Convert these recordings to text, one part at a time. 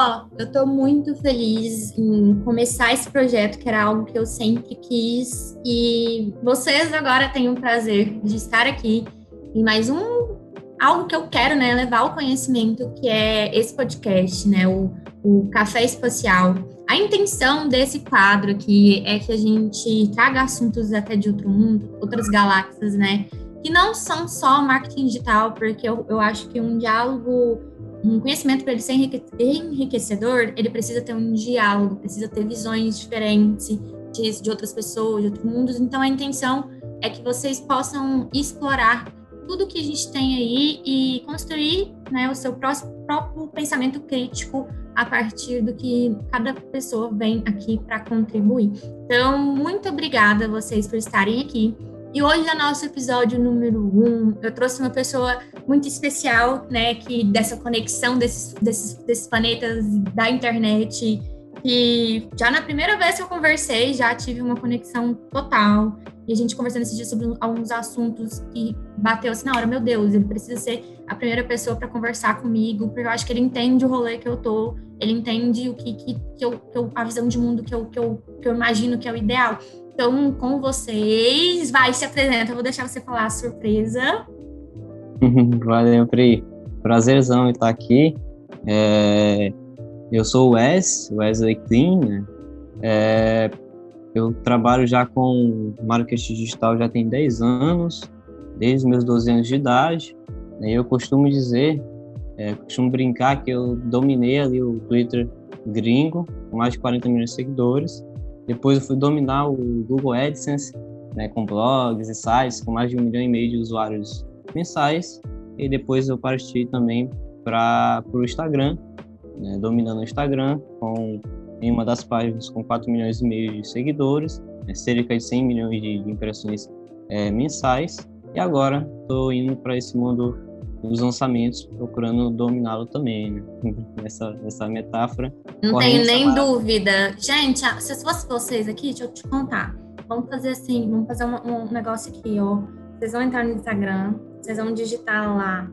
Ó, oh, eu tô muito feliz em começar esse projeto, que era algo que eu sempre quis. E vocês agora têm o prazer de estar aqui em mais um algo que eu quero, né, levar o conhecimento, que é esse podcast, né, o, o Café Espacial. A intenção desse quadro aqui é que a gente traga assuntos até de outro mundo, outras galáxias, né, que não são só marketing digital, porque eu, eu acho que um diálogo, um conhecimento para ele ser enriquecedor, ele precisa ter um diálogo, precisa ter visões diferentes de, outras pessoas, de outros mundos. Então, a intenção é que vocês possam explorar tudo que a gente tem aí e construir né, o seu próprio pensamento crítico a partir do que cada pessoa vem aqui para contribuir. Então, muito obrigada a vocês por estarem aqui. E hoje, no nosso episódio número um, eu trouxe uma pessoa muito especial, né, que dessa conexão desses, desses, desses planetas da internet, que já na primeira vez que eu conversei, já tive uma conexão total. E a gente conversando esse dia sobre alguns assuntos que bateu assim na hora, meu Deus, ele precisa ser a primeira pessoa para conversar comigo, porque eu acho que ele entende o rolê que eu tô, ele entende o que, que, que, eu, que eu, a visão de mundo que eu, que, eu, que eu imagino que é o ideal. Então, com vocês, vai, se apresenta, eu vou deixar você falar a surpresa. Valeu, Pri. Prazerzão estar aqui. É... Eu sou o Wes, Wesley Clean, né? É... Eu trabalho já com marketing digital já tem 10 anos, desde meus 12 anos de idade. E eu costumo dizer, é, costumo brincar que eu dominei ali o Twitter gringo, com mais de 40 milhões de seguidores. Depois eu fui dominar o Google AdSense, né, com blogs e sites com mais de um milhão e meio de usuários mensais. E depois eu parti também para o Instagram, né, dominando o Instagram com em uma das páginas com 4 milhões e meio de seguidores, né, cerca de 100 milhões de, de impressões é, mensais. E agora estou indo para esse mundo dos lançamentos, procurando dominá-lo também, né? nessa, nessa metáfora. Não tenho nem dúvida. Gente, se fosse vocês aqui, deixa eu te contar. Vamos fazer assim, vamos fazer um, um negócio aqui, ó. Vocês vão entrar no Instagram, vocês vão digitar lá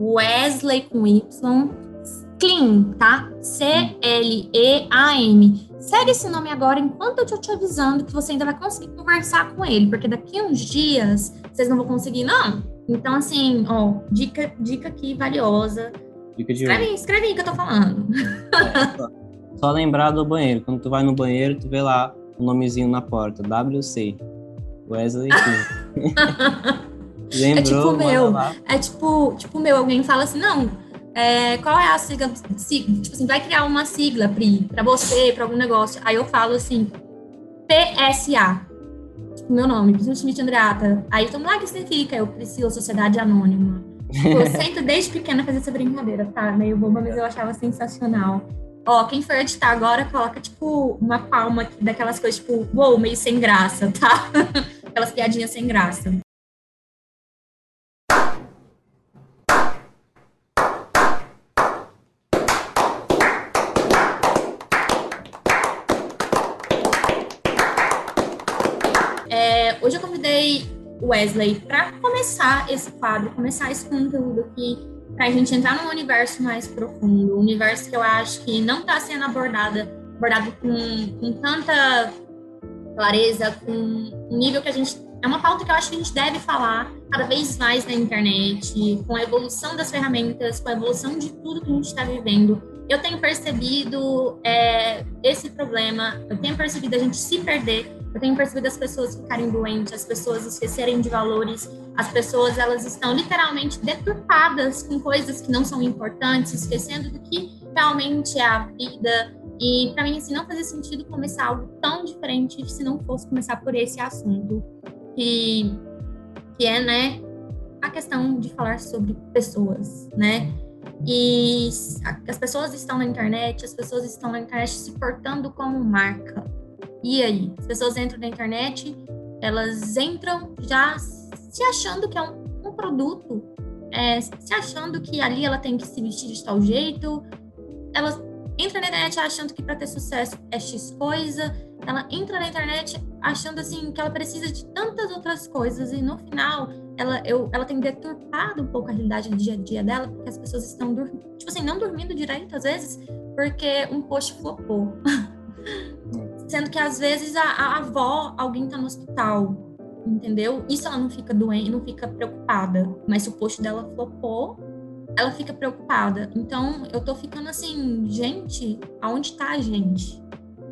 Wesley com Y, Clean, tá? C-L-E-A-M. Segue esse nome agora enquanto eu tô te avisando que você ainda vai conseguir conversar com ele, porque daqui uns dias vocês não vão conseguir, não. Então, assim, ó, dica, dica aqui valiosa. Dica de escreve, hoje. escreve aí que eu tô falando. Só lembrar do banheiro. Quando tu vai no banheiro, tu vê lá o nomezinho na porta, WC. Wesley Lembrou, é tipo o meu. É tipo, tipo meu, alguém fala assim, não, é, qual é a sigla, sigla, Tipo assim, vai criar uma sigla, Pri, para você, para algum negócio. Aí eu falo assim, PSA. Meu nome, Priscila Schmidt Andreata. Aí todo mundo, ah, o que significa? Eu, Priscila, Sociedade Anônima. Tipo, eu sempre, desde pequena, fazia essa brincadeira, tá? Meio boba, mas eu achava sensacional. Ó, quem for editar agora, coloca, tipo, uma palma daquelas coisas, tipo, uou, wow, meio sem graça, tá? Aquelas piadinhas sem graça. Hoje eu convidei o Wesley para começar esse quadro, começar esse conteúdo aqui, para a gente entrar num universo mais profundo, um universo que eu acho que não está sendo abordado, abordado com, com tanta clareza, com um nível que a gente. É uma pauta que eu acho que a gente deve falar cada vez mais na internet, com a evolução das ferramentas, com a evolução de tudo que a gente está vivendo. Eu tenho percebido é, esse problema, eu tenho percebido a gente se perder eu tenho percebido as pessoas ficarem doentes, as pessoas esquecerem de valores, as pessoas elas estão literalmente deturpadas com coisas que não são importantes, esquecendo do que realmente é a vida. E para mim assim não fazia sentido começar algo tão diferente se não fosse começar por esse assunto que que é, né, a questão de falar sobre pessoas, né? E as pessoas estão na internet, as pessoas estão na internet se portando como marca e aí? As pessoas entram na internet, elas entram já se achando que é um, um produto, é, se achando que ali ela tem que se vestir de tal jeito, ela entra na internet achando que para ter sucesso é X coisa, ela entra na internet achando assim que ela precisa de tantas outras coisas e no final ela, eu, ela tem deturpado um pouco a realidade do dia a dia dela, porque as pessoas estão, tipo assim, não dormindo direito às vezes, porque um post flopou. Sendo que às vezes a, a avó, alguém tá no hospital, entendeu? Isso ela não fica doente, não fica preocupada. Mas se o post dela flopou, ela fica preocupada. Então eu tô ficando assim, gente, aonde tá a gente?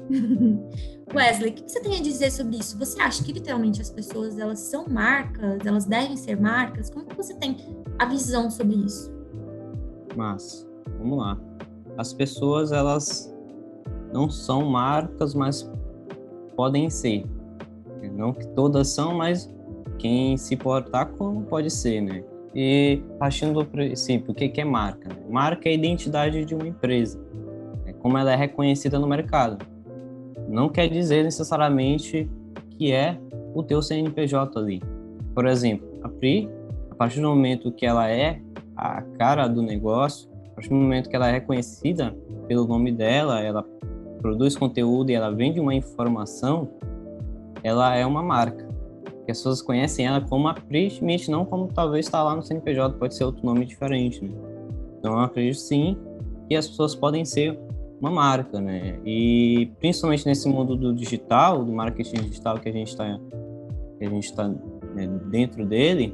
Wesley, o que você tem a dizer sobre isso? Você acha que literalmente as pessoas elas são marcas, elas devem ser marcas? Como que você tem a visão sobre isso? Mas, vamos lá. As pessoas elas não são marcas, mas podem ser. Não que todas são, mas quem se portar como pode ser, né? E partindo do princípio, o que é marca? Marca é a identidade de uma empresa, é como ela é reconhecida no mercado não quer dizer necessariamente que é o teu CNPJ ali. Por exemplo, a Pri, a partir do momento que ela é a cara do negócio, a partir do momento que ela é reconhecida pelo nome dela, ela produz conteúdo e ela vende uma informação, ela é uma marca. as pessoas conhecem ela como a Pri Schmidt, não como talvez está lá no CNPJ, pode ser outro nome diferente. Né? Então, eu acredito sim que as pessoas podem ser uma marca, né? E principalmente nesse mundo do digital, do marketing digital que a gente está a gente está né, dentro dele,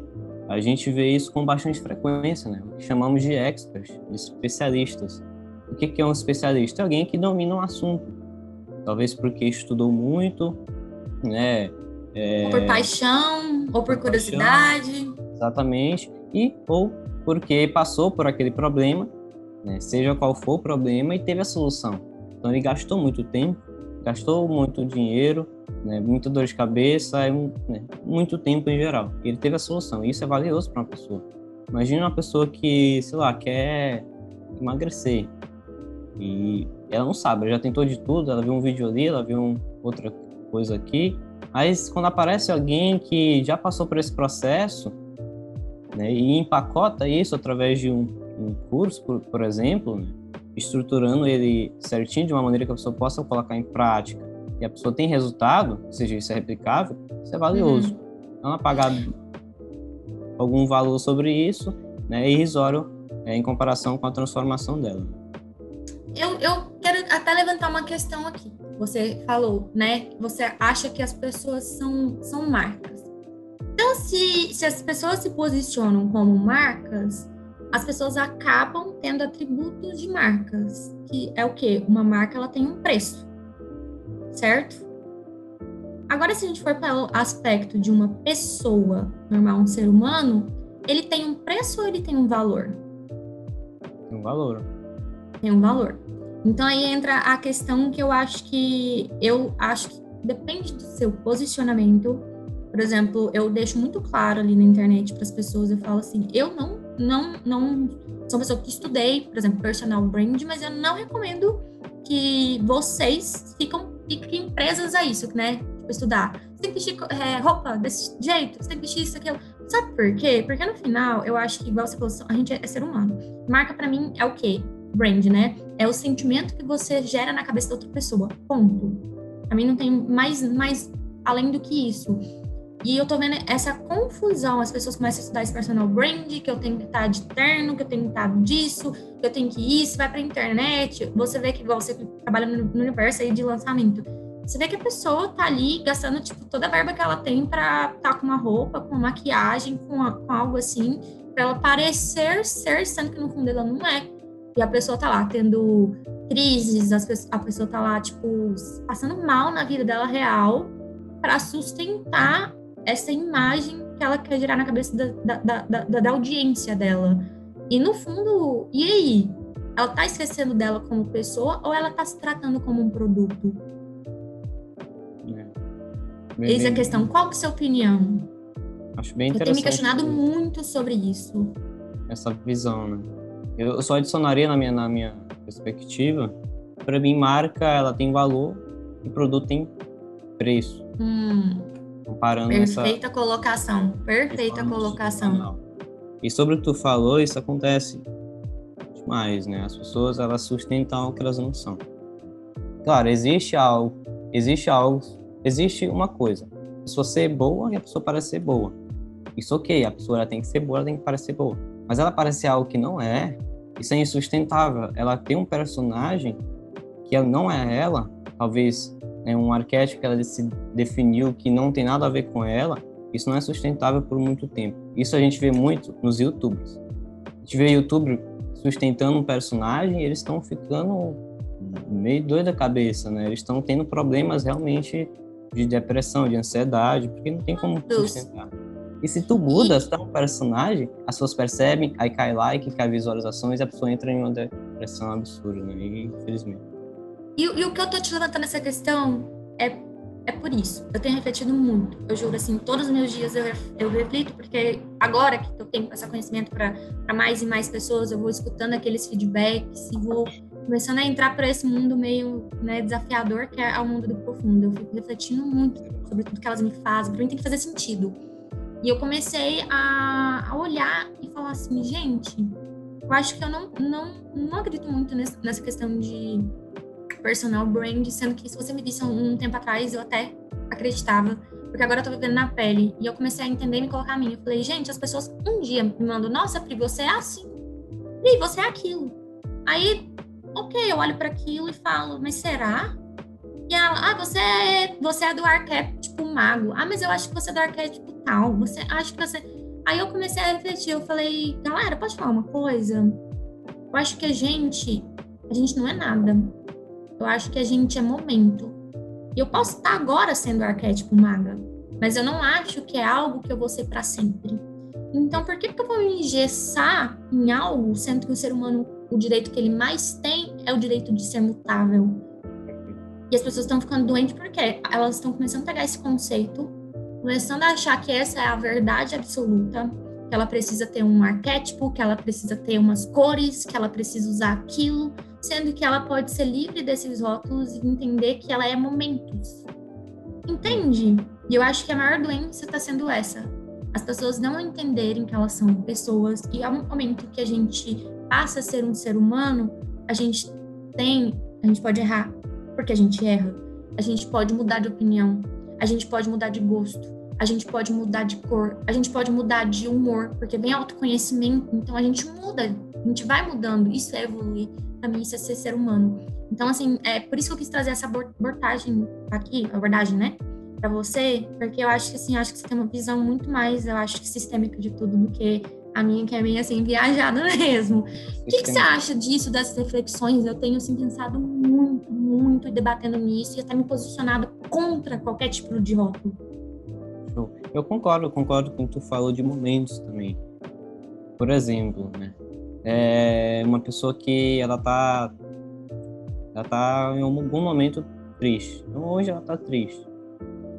a gente vê isso com bastante frequência, né? O que chamamos de experts, de especialistas. O que é um especialista? É alguém que domina um assunto, talvez porque estudou muito, né? É... Ou por paixão, ou por, por curiosidade. Paixão, exatamente. E ou porque passou por aquele problema né? seja qual for o problema, e teve a solução. Então ele gastou muito tempo, gastou muito dinheiro, né? muita dor de cabeça, né? muito tempo em geral. E ele teve a solução. E isso é valioso para uma pessoa. Imagina uma pessoa que, sei lá, quer emagrecer e ela não sabe, ela já tentou de tudo, ela viu um vídeo ali, ela viu um, outra coisa aqui. Aí quando aparece alguém que já passou por esse processo né, e empacota isso através de um, um curso, por, por exemplo, né, estruturando ele certinho de uma maneira que a pessoa possa colocar em prática e a pessoa tem resultado, ou seja, isso é replicável, isso é valioso. Uhum. Ela pagar algum valor sobre isso, né, é irrisório é, em comparação com a transformação dela. Eu, eu quero até levantar uma questão aqui. Você falou, né? Você acha que as pessoas são, são marcas. Então, se, se as pessoas se posicionam como marcas, as pessoas acabam tendo atributos de marcas, que é o quê? Uma marca ela tem um preço, certo? Agora, se a gente for para o aspecto de uma pessoa normal, um ser humano, ele tem um preço ou ele tem um valor? Tem um valor. Tem um valor. Então aí entra a questão que eu acho que eu acho que depende do seu posicionamento. Por exemplo, eu deixo muito claro ali na internet para as pessoas, eu falo assim, eu não não, não sou uma pessoa que estudei, por exemplo, personal brand, mas eu não recomendo que vocês ficam, fiquem presas a isso, né? Tipo, estudar. Você tem que vestir é, roupa desse jeito, você tem que vestir isso, aquilo. Sabe por quê? Porque no final, eu acho que, igual você falou, a gente é ser humano. Marca para mim é o quê? Brand, né? É o sentimento que você gera na cabeça da outra pessoa. Ponto. Pra mim não tem mais, mais além do que isso. E eu tô vendo essa confusão, as pessoas começam a estudar esse personal brand, que eu tenho que estar de terno, que eu tenho que estar disso, que eu tenho que isso, vai pra internet. Você vê que igual você trabalha no universo aí de lançamento. Você vê que a pessoa tá ali gastando, tipo, toda a verba que ela tem para estar tá com uma roupa, com uma maquiagem, com, com algo assim, para ela parecer ser, sendo que no fundo ela não é. E a pessoa tá lá tendo crises, a pessoa tá lá, tipo, passando mal na vida dela real para sustentar essa imagem que ela quer gerar na cabeça da, da, da, da audiência dela. E no fundo, e aí? Ela tá esquecendo dela como pessoa ou ela tá se tratando como um produto? É. Eis a questão. Qual que é a sua opinião? Acho bem interessante. Eu tenho me questionado muito sobre isso. Essa visão, né? Eu só adicionaria na minha, na minha perspectiva. Para mim, marca ela tem valor e produto tem preço. Hum. Comparando Perfeita essa... colocação. Perfeita colocação. E sobre o que tu falou, isso acontece demais, né? As pessoas, elas sustentam o que elas não são. Claro, existe algo, existe algo, existe uma coisa. A pessoa ser boa e a pessoa parece ser boa. Isso ok, a pessoa tem que ser boa, ela tem que parecer boa. Mas ela parecer algo que não é, Isso é insustentável. Ela tem um personagem que ela não é ela, talvez é um arquétipo que ela se definiu que não tem nada a ver com ela, isso não é sustentável por muito tempo. Isso a gente vê muito nos youtubers. A gente vê youtuber sustentando um personagem e eles estão ficando meio doido da cabeça, né? Eles estão tendo problemas realmente de depressão, de ansiedade, porque não tem como sustentar. E se tu muda, se tá um personagem, as pessoas percebem, aí cai like, cai visualizações a pessoa entra em uma depressão absurda, né? Infelizmente. E, e o que eu tô te levantando essa questão é, é por isso. Eu tenho refletido muito. Eu juro, assim, todos os meus dias eu, eu reflito, porque agora que eu tenho esse conhecimento para mais e mais pessoas, eu vou escutando aqueles feedbacks e vou começando a entrar para esse mundo meio né, desafiador, que é o mundo do profundo. Eu fico refletindo muito sobre tudo que elas me fazem. Para mim tem que fazer sentido. E eu comecei a, a olhar e falar assim, gente, eu acho que eu não, não, não acredito muito nessa, nessa questão de personal brand, sendo que se você me disse um, um tempo atrás, eu até acreditava, porque agora eu tô vivendo na pele. E eu comecei a entender e me colocar a mim. Eu falei, gente, as pessoas um dia me mandam, nossa, Pri, você é assim. Pri, você é aquilo. Aí, ok, eu olho para aquilo e falo, mas será? E ela, ah, você é, você é do arquétipo mago. Ah, mas eu acho que você é do arquétipo tal. Você acha que você. Aí eu comecei a refletir, eu falei, galera, pode falar uma coisa? Eu acho que a gente, a gente não é nada. Eu acho que a gente é momento. E eu posso estar agora sendo arquétipo maga, mas eu não acho que é algo que eu vou ser para sempre. Então, por que, que eu vou me engessar em algo, sendo que o ser humano, o direito que ele mais tem é o direito de ser mutável? E as pessoas estão ficando doentes porque elas estão começando a pegar esse conceito, começando a achar que essa é a verdade absoluta, que ela precisa ter um arquétipo, que ela precisa ter umas cores, que ela precisa usar aquilo, sendo que ela pode ser livre desses rótulos e entender que ela é momentos. Entende? E eu acho que a maior doença está sendo essa. As pessoas não entenderem que elas são pessoas e ao momento que a gente passa a ser um ser humano, a gente tem, a gente pode errar, porque a gente erra. A gente pode mudar de opinião, a gente pode mudar de gosto, a gente pode mudar de cor, a gente pode mudar de humor, porque vem autoconhecimento, então a gente muda, a gente vai mudando, isso é evoluir, para mim isso é ser ser humano. Então, assim, é por isso que eu quis trazer essa abordagem aqui, abordagem, né, para você, porque eu acho que, assim, eu acho que você tem uma visão muito mais, eu acho que sistêmica de tudo do que a minha, que é meio assim, viajada mesmo. O que, que, você acha disso, dessas reflexões? Eu tenho, assim, pensado muito, muito, debatendo nisso e até me posicionado contra qualquer tipo de rótulo. Eu concordo, concordo com o que tu falou de momentos também. Por exemplo, né? É uma pessoa que ela tá ela tá em algum momento triste. Então hoje ela tá triste.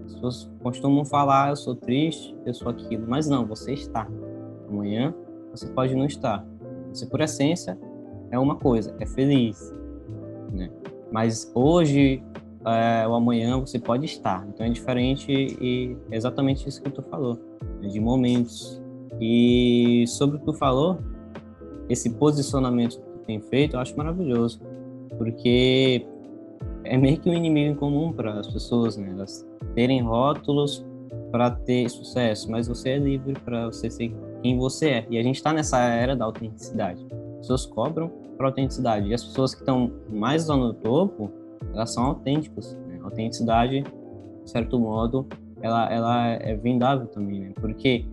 As pessoas costumam falar, eu sou triste, eu sou aquilo, mas não, você está. Amanhã você pode não estar. Você por essência é uma coisa, é feliz, né? Mas hoje é, o amanhã você pode estar. Então é diferente e é exatamente isso que tu falou, né, de momentos. E sobre o que tu falou, esse posicionamento que tu tem feito, eu acho maravilhoso, porque é meio que um inimigo em comum para as pessoas, né? Elas terem rótulos para ter sucesso, mas você é livre para você ser quem você é. E a gente está nessa era da autenticidade. As pessoas cobram por autenticidade. E as pessoas que estão mais lá no topo, elas são autênticas. Né? Autenticidade, de certo modo, ela, ela é vendável também, né? Porque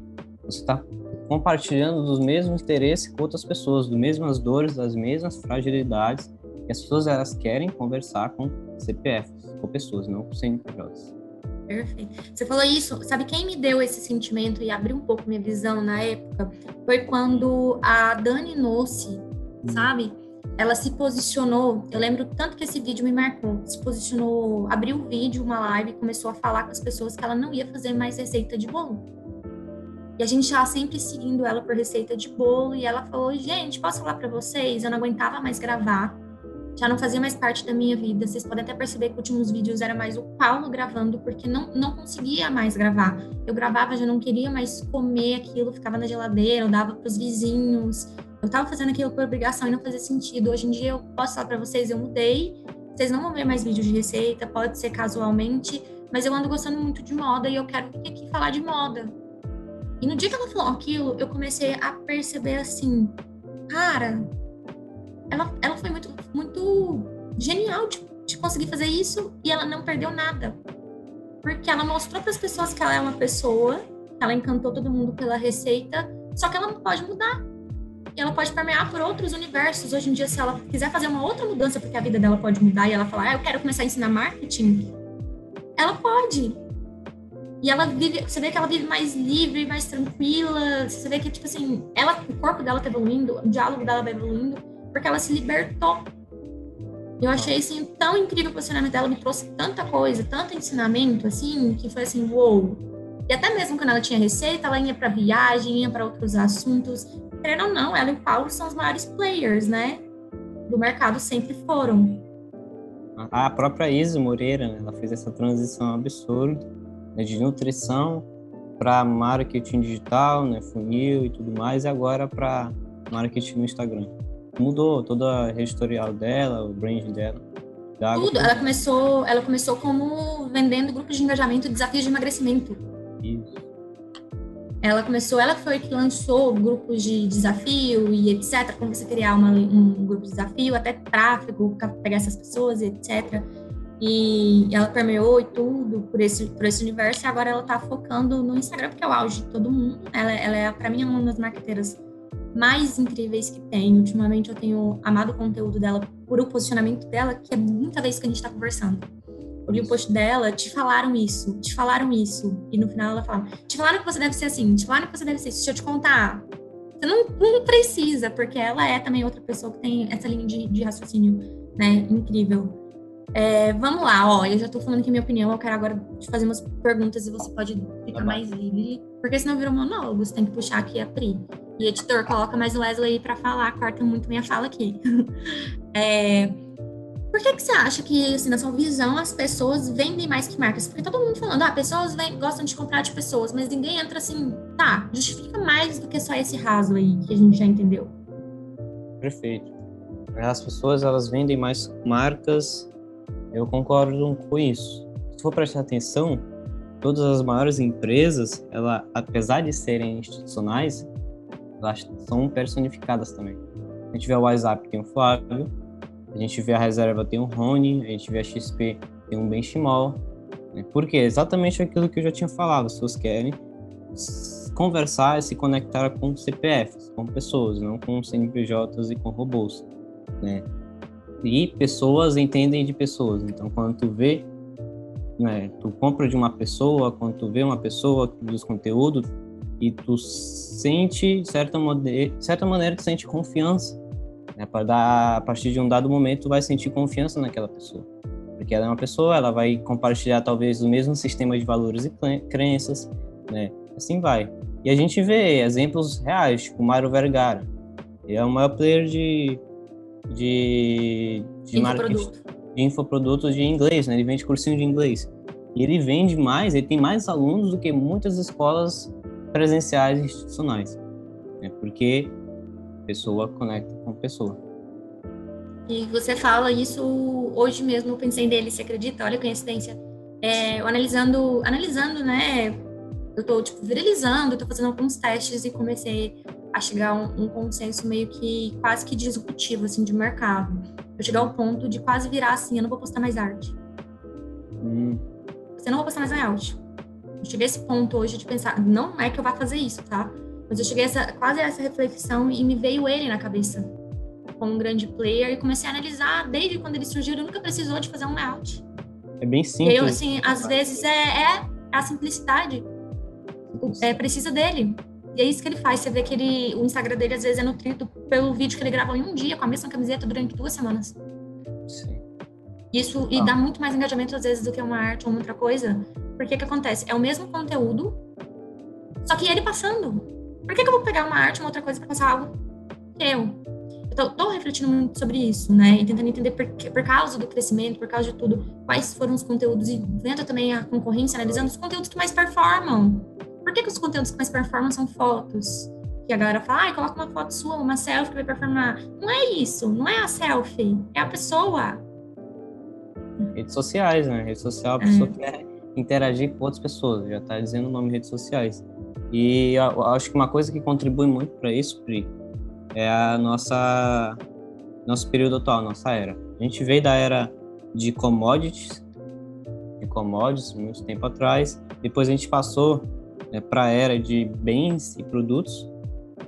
você está compartilhando dos mesmos interesses com outras pessoas, das mesmas dores, das mesmas fragilidades. E as pessoas elas querem conversar com CPFs, com pessoas, não com CNPJs. Perfeito. Você falou isso, sabe quem me deu esse sentimento e abriu um pouco minha visão na época? Foi quando a Dani Nossi, hum. sabe? ela se posicionou, eu lembro tanto que esse vídeo me marcou, se posicionou, abriu o vídeo, uma live, começou a falar com as pessoas que ela não ia fazer mais receita de bolo. E a gente já sempre seguindo ela por receita de bolo, e ela falou, gente, posso falar para vocês? Eu não aguentava mais gravar, já não fazia mais parte da minha vida. Vocês podem até perceber que os últimos vídeos era mais o Paulo gravando, porque não, não conseguia mais gravar. Eu gravava, já não queria mais comer aquilo, ficava na geladeira, eu dava para os vizinhos, eu tava fazendo aquilo por obrigação e não fazia sentido. Hoje em dia eu posso falar para vocês, eu mudei. Vocês não vão ver mais vídeos de receita, pode ser casualmente, mas eu ando gostando muito de moda e eu quero vir aqui falar de moda. E no dia que ela falou aquilo, eu comecei a perceber assim, cara, ela, ela foi muito, muito genial de, de conseguir fazer isso e ela não perdeu nada. Porque ela mostrou para as pessoas que ela é uma pessoa, ela encantou todo mundo pela receita, só que ela não pode mudar. Ela pode permear por outros universos. Hoje em dia, se ela quiser fazer uma outra mudança, porque a vida dela pode mudar, e ela falar, ah, eu quero começar a ensinar marketing, ela pode. E ela vive, você vê que ela vive mais livre, mais tranquila. Você vê que, tipo assim, ela, o corpo dela tá evoluindo, o diálogo dela vai evoluindo, porque ela se libertou. Eu achei, assim, tão incrível o posicionamento dela, me trouxe tanta coisa, tanto ensinamento, assim, que foi assim, uou. E até mesmo quando ela tinha receita, ela ia para viagem, ia para outros assuntos. Querendo ou não, ela e o Paulo são os maiores players, né? Do mercado sempre foram. A própria Isa Moreira, né, ela fez essa transição absurda né, de nutrição para marketing digital, né, funil e tudo mais, e agora para marketing no Instagram. Mudou toda a editorial dela, o brand dela. Tudo. Ela começou, ela começou como vendendo grupos de engajamento e desafios de emagrecimento. Isso. Ela começou, ela foi que lançou grupos de desafio e etc. Como você criar uma, um grupo de desafio, até tráfego, para pegar essas pessoas e etc. E ela permeou e tudo por esse, por esse universo, e agora ela tá focando no Instagram, porque é o auge de todo mundo. Ela, ela é, para mim, uma das marqueteiras mais incríveis que tem. Ultimamente eu tenho amado o conteúdo dela por o posicionamento dela, que é muita vez que a gente tá conversando. Eu li o post dela, te falaram isso, te falaram isso. E no final ela fala, te falaram que você deve ser assim, te falaram que você deve ser isso. Deixa eu te contar. Você não, não precisa, porque ela é também outra pessoa que tem essa linha de, de raciocínio, né? Incrível. É, vamos lá, ó, eu já tô falando aqui minha opinião, eu quero agora te fazer umas perguntas e você pode ficar tá mais livre, porque senão vira um monólogo, você tem que puxar aqui a Pri. E editor, coloca mais o Wesley aí pra falar, corta muito minha fala aqui. é, por que, que você acha que, assim, na sua visão, as pessoas vendem mais que marcas? Porque todo mundo falando, ah, pessoas vem, gostam de comprar de pessoas, mas ninguém entra assim, tá, justifica mais do que só esse raso aí que a gente já entendeu. Perfeito. As pessoas, elas vendem mais marcas eu concordo com isso. Se for prestar atenção, todas as maiores empresas, ela, apesar de serem institucionais, elas são personificadas também. A gente vê a WhatsApp, tem o Flávio, a gente vê a Reserva, tem o Rony, a gente vê a XP, tem o Benchimol. Né? Porque é exatamente aquilo que eu já tinha falado, as pessoas querem conversar e se conectar com CPFs, com pessoas, não com CNPJs e com robôs, né? e pessoas entendem de pessoas. Então, quando tu vê, né, tu compra de uma pessoa, quando tu vê uma pessoa que produz conteúdo e tu sente, de certa, maneira, certa maneira, tu sente confiança. Né, para dar, a partir de um dado momento, tu vai sentir confiança naquela pessoa. Porque ela é uma pessoa, ela vai compartilhar talvez o mesmo sistema de valores e crenças, né? Assim vai. E a gente vê exemplos reais, tipo Mário Vergara. Ele é o maior player de de, de marketing, de infoprodutos de inglês, né? Ele vende cursinho de inglês. E ele vende mais, ele tem mais alunos do que muitas escolas presenciais institucionais. Né? Porque pessoa conecta com pessoa. E você fala isso hoje mesmo, eu pensei nele, você acredita? Olha a coincidência. É, eu analisando, analisando, né? Eu tô, tipo, viralizando, tô fazendo alguns testes e comecei a chegar a um, um, consenso meio que quase que disruptivo, assim, de mercado. Eu chegar ao ponto de quase virar assim, eu não vou postar mais arte. Hum. Você não vou postar mais arte. Eu cheguei a esse ponto hoje de pensar, não é que eu vá fazer isso, tá? Mas eu cheguei a essa, quase a essa reflexão e me veio ele na cabeça. Como um grande player e comecei a analisar desde quando ele surgiu, ele nunca precisou de fazer um layout. É bem simples. Eu, assim, às vezes é, é a simplicidade. É, precisa dele. E é isso que ele faz. Você vê que ele, o Instagram dele às vezes é nutrido pelo vídeo que ele grava em um dia com a mesma camiseta durante duas semanas. Isso e dá muito mais engajamento às vezes do que uma arte ou uma outra coisa. Porque que acontece? É o mesmo conteúdo, só que ele passando. Por que, que eu vou pegar uma arte, uma outra coisa para passar algo que eu? Eu tô, tô, refletindo muito sobre isso, né? E tentando entender por, por causa do crescimento, por causa de tudo, quais foram os conteúdos e vendo também a concorrência, analisando os conteúdos que mais performam. Por que, que os conteúdos que mais performam são fotos? Que a galera fala, ah, coloca uma foto sua, uma selfie que vai performar. Não é isso, não é a selfie, é a pessoa. Redes sociais, né? Rede social, a pessoa é. quer interagir com outras pessoas, já tá dizendo o nome redes sociais. E acho que uma coisa que contribui muito para isso, Pri, é a nossa nosso período atual, nossa era. A gente veio da era de commodities, de commodities, muito tempo atrás. Depois a gente passou né, para a era de bens e produtos.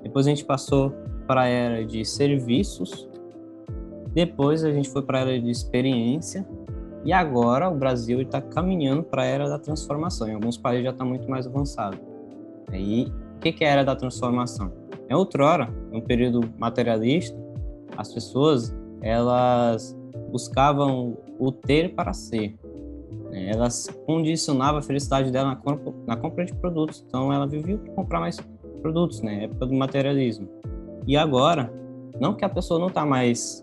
Depois a gente passou para a era de serviços. Depois a gente foi para a era de experiência. E agora o Brasil está caminhando para a era da transformação. Em alguns países já está muito mais avançado. E o que é a era da transformação? É outrora, um período materialista, as pessoas elas buscavam o ter para ser. Né? Elas condicionavam a felicidade dela na compra, na compra de produtos. Então ela vivia para comprar mais produtos, né? Época do materialismo. E agora, não que a pessoa não está mais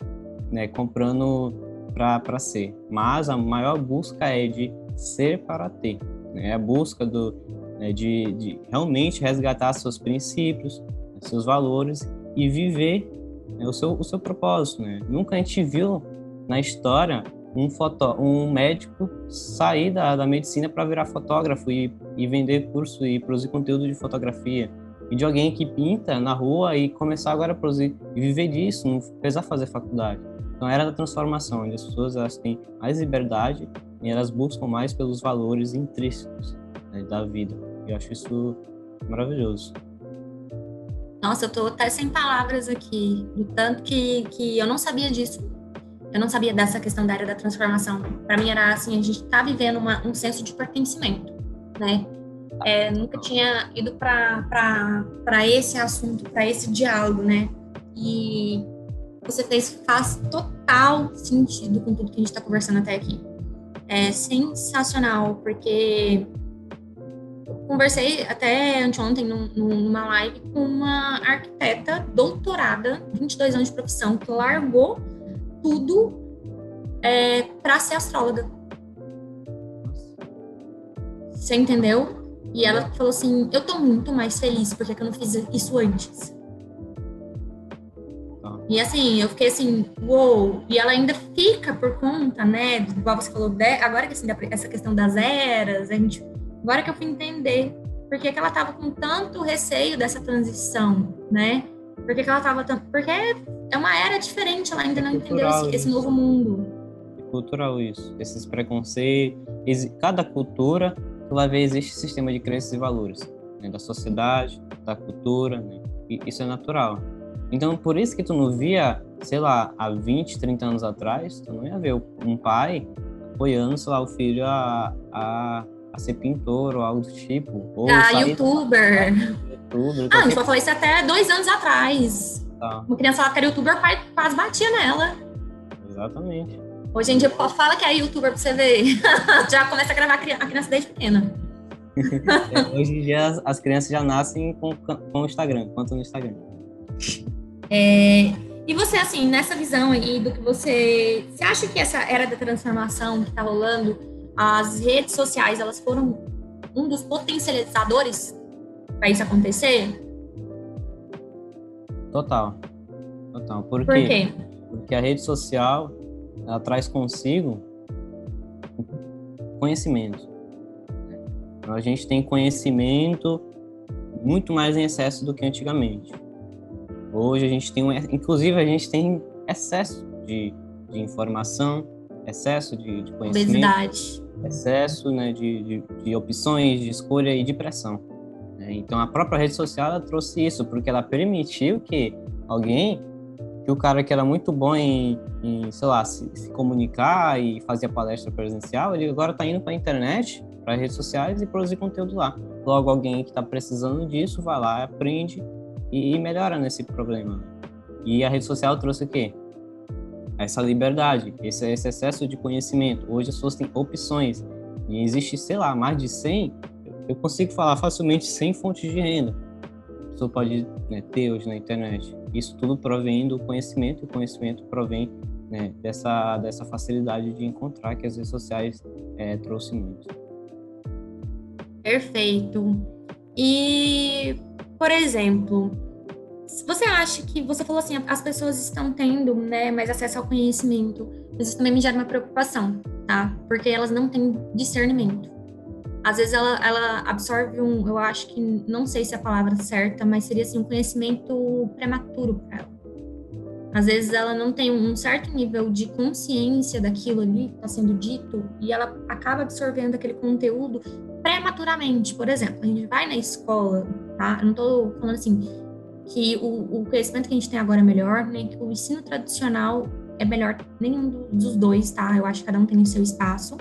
né, comprando para ser, mas a maior busca é de ser para ter. Né? A busca do, né, de, de realmente resgatar seus princípios, seus valores e viver né, o, seu, o seu propósito. Né? Nunca a gente viu na história um, foto, um médico sair da, da medicina para virar fotógrafo e, e vender curso e produzir conteúdo de fotografia. E de alguém que pinta na rua e começar agora a produzir e viver disso, não precisar fazer faculdade. Então, era da transformação, onde as pessoas elas têm mais liberdade e elas buscam mais pelos valores intrínsecos né, da vida. Eu acho isso maravilhoso. Nossa, eu tô até sem palavras aqui, do tanto que, que eu não sabia disso eu não sabia dessa questão da área da transformação. Para mim era assim, a gente está vivendo uma, um senso de pertencimento, né? É, nunca tinha ido para esse assunto, para esse diálogo, né? E você fez faz total sentido com tudo que a gente está conversando até aqui. É sensacional, porque conversei até anteontem num, numa live com uma arquiteta doutorada, 22 anos de profissão, que largou tudo é, para ser astróloga. Você entendeu? E ela falou assim: Eu tô muito mais feliz porque eu não fiz isso antes. E assim, eu fiquei assim, uou! E ela ainda fica por conta, né? Igual você falou, agora que assim, essa questão das eras, a gente, agora que eu fui entender por que, que ela tava com tanto receio dessa transição, né? Por que, que ela tava tanto. Porque é uma era diferente, ela ainda não entendeu esse, esse, novo mundo. É cultural isso, esses preconceitos. Cada cultura, tu vai ver, existe sistema de crenças e valores. Né? Da sociedade, da cultura, né? e isso é natural. Então, por isso que tu não via, sei lá, há 20, 30 anos atrás, tu não ia ver um pai apoiando, sei lá, o filho a, a, a ser pintor ou algo do tipo. Ou ah, youtuber. YouTuber. Ah, a gente falar isso até dois anos atrás. Tá. Uma criança lá que era youtuber, o pai quase batia nela. Exatamente. Hoje em dia, fala que é youtuber pra você ver. já começa a gravar a criança desde pequena. é, hoje em dia, as, as, crianças já nascem com, com o Instagram, quanto no Instagram. É, e você, assim, nessa visão aí do que você... Você acha que essa era da transformação que tá rolando, as redes sociais, elas foram um dos potencializadores para isso acontecer? Total. Total. Por, Por quê? quê? Porque a rede social ela traz consigo conhecimento. Então, a gente tem conhecimento muito mais em excesso do que antigamente. Hoje a gente tem, um, inclusive a gente tem excesso de, de informação, excesso de, de conhecimento, Obesidade. excesso né, de, de, de opções, de escolha e de pressão. Né? Então a própria rede social trouxe isso porque ela permitiu que alguém, que o cara que era muito bom em, em sei lá, se, se, comunicar e fazia palestra presencial, ele agora está indo para a internet, para redes sociais e produzir conteúdo lá. Logo alguém que está precisando disso vai lá, aprende e, melhora nesse problema. E a rede social trouxe o quê? Essa liberdade, esse, esse excesso de conhecimento. Hoje as pessoas têm opções. E existe, sei lá, mais de 100 eu consigo falar facilmente sem fontes de renda. A pessoa pode né, ter hoje na internet. Isso tudo provém do conhecimento, e o conhecimento provém né, dessa, dessa facilidade de encontrar que as redes sociais é, trouxe muito. Perfeito. E, por exemplo, você acha que você falou assim, as pessoas estão tendo né, mais acesso ao conhecimento, mas isso também me gera uma preocupação, tá? Porque elas não têm discernimento às vezes ela, ela absorve um, eu acho que, não sei se é a palavra certa, mas seria assim, um conhecimento prematuro para ela. Às vezes ela não tem um certo nível de consciência daquilo ali que está sendo dito e ela acaba absorvendo aquele conteúdo prematuramente. Por exemplo, a gente vai na escola, tá? Eu não estou falando assim que o, o, conhecimento que a gente tem agora é melhor, nem que o ensino tradicional é melhor, nenhum dos dois, tá? Eu acho que cada um tem o seu espaço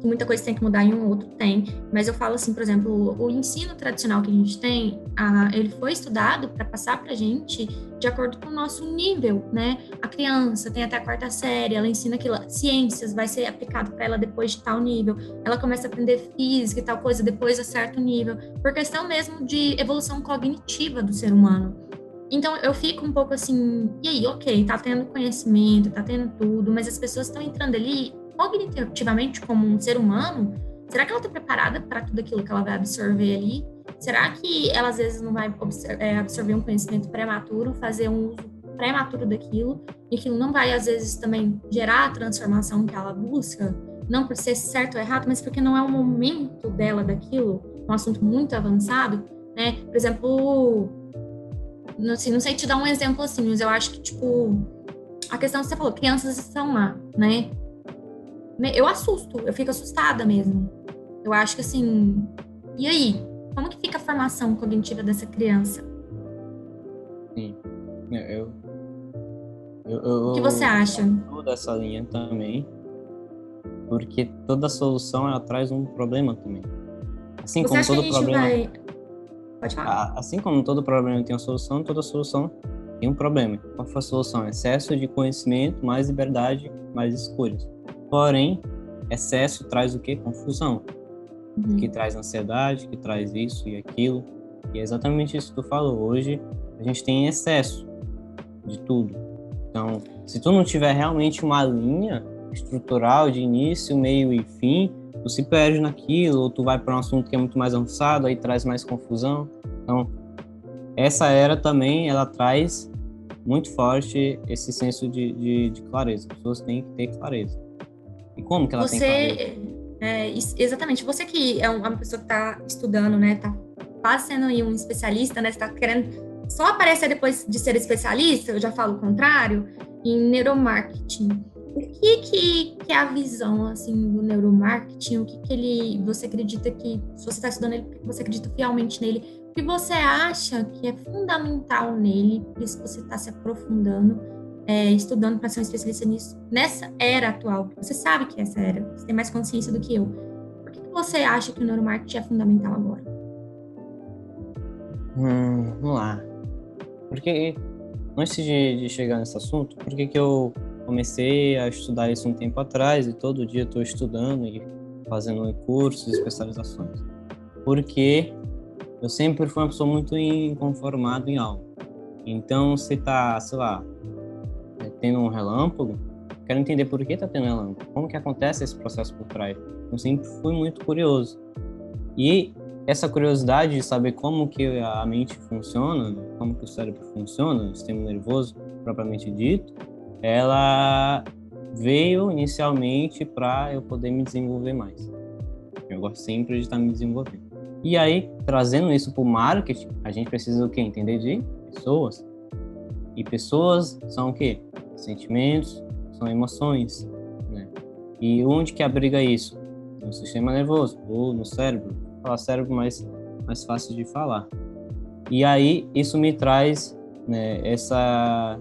que muita coisa tem que mudar e um outro tem. Mas eu falo assim, por exemplo, o ensino tradicional que a gente tem, a, ele foi estudado para passar para a gente de acordo com o nosso nível, né? A criança tem até a quarta série, ela ensina aquilo, ciências vai ser aplicado para ela depois de tal nível, ela começa a aprender física e tal coisa depois a certo nível, por questão mesmo de evolução cognitiva do ser humano. Então eu fico um pouco assim, e aí, ok, tá tendo conhecimento, tá tendo tudo, mas as pessoas estão entrando ali cognitivamente como um ser humano, será que ela está preparada para tudo aquilo que ela vai absorver ali? Será que ela às vezes não vai é, absorver um conhecimento prematuro, fazer um uso prematuro daquilo, e aquilo não vai às vezes também gerar a transformação que ela busca? Não por ser certo ou errado, mas porque não é o momento dela daquilo, um assunto muito avançado, né? Por exemplo, não, não sei te dar um exemplo assim, mas eu acho que, tipo, a questão que você falou, crianças estão lá, né? Eu assusto, eu fico assustada mesmo. Eu acho que assim, e aí? Como que fica a formação cognitiva dessa criança? Sim, é, eu. eu, eu o que você acha? Toda essa linha também, porque toda solução ela traz um problema também. Assim você como todo problema. Vai... Pode falar. Assim como todo problema tem uma solução, toda solução tem um problema. Qual foi a solução? Excesso de conhecimento, mais liberdade, mais escolhas. Porém, excesso traz o que? Confusão. Uhum. Que traz ansiedade, que traz isso e aquilo. E é exatamente isso que tu falou. Hoje a gente tem excesso de tudo. Então, se tu não tiver realmente uma linha estrutural de início, meio e fim, tu se perde naquilo, ou tu vai para um assunto que é muito mais avançado, aí traz mais confusão. Então, essa era também, ela traz muito forte esse senso de, de, de clareza. As pessoas têm que ter clareza. E como que ela você, tem é, Exatamente. Você que é uma pessoa que está estudando, né? Tá quase sendo um especialista, né? Está querendo só aparecer depois de ser especialista, eu já falo o contrário, em neuromarketing. O que, que, que é a visão, assim, do neuromarketing? O que, que ele... Você acredita que... Se você está estudando ele, você acredita fielmente nele. O que você acha que é fundamental nele? Por isso você está se aprofundando é, estudando para ser um especialista nisso, nessa era atual, você sabe que é essa era, você tem mais consciência do que eu. Por que, que você acha que o neuromarketing é fundamental agora? Hum, vamos lá. Porque, antes de, de chegar nesse assunto, por que, eu comecei a estudar isso um tempo atrás e todo dia estou estudando e fazendo cursos especializações? Porque eu sempre fui uma pessoa muito inconformada em algo. Então, você tá, sei lá, tendo um relâmpago, quero entender por que está tendo relâmpago, como que acontece esse processo por trás. Eu sempre fui muito curioso. E essa curiosidade de saber como que a mente funciona, como que o cérebro funciona, o sistema nervoso propriamente dito, ela veio inicialmente para eu poder me desenvolver mais. Eu gosto sempre de estar me desenvolvendo. E aí, trazendo isso para o marketing, a gente precisa o quê? Entender de pessoas. E pessoas são o quê? Sentimentos são emoções, né? E onde que abriga isso? No sistema nervoso ou no cérebro. Falar cérebro mais mais fácil de falar. E aí isso me traz né, essa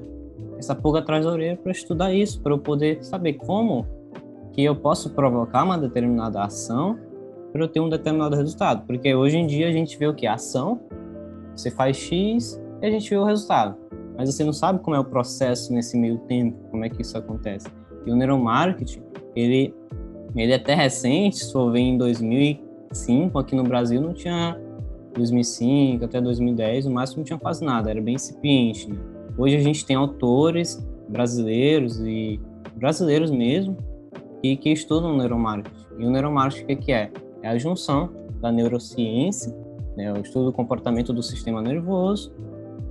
essa pulga atrás da orelha para estudar isso, para eu poder saber como que eu posso provocar uma determinada ação para eu ter um determinado resultado. Porque hoje em dia a gente vê o que? ação, você faz X e a gente vê o resultado mas você não sabe como é o processo nesse meio tempo, como é que isso acontece. E o neuromarketing, ele, ele é até recente, for ver em 2005, aqui no Brasil não tinha 2005 até 2010, o máximo não tinha quase nada, era bem incipiente. Né? Hoje a gente tem autores brasileiros e brasileiros mesmo que, estudam neuromarketing. E o neuromarketing o que, que é? É a junção da neurociência, né, o estudo do comportamento do sistema nervoso,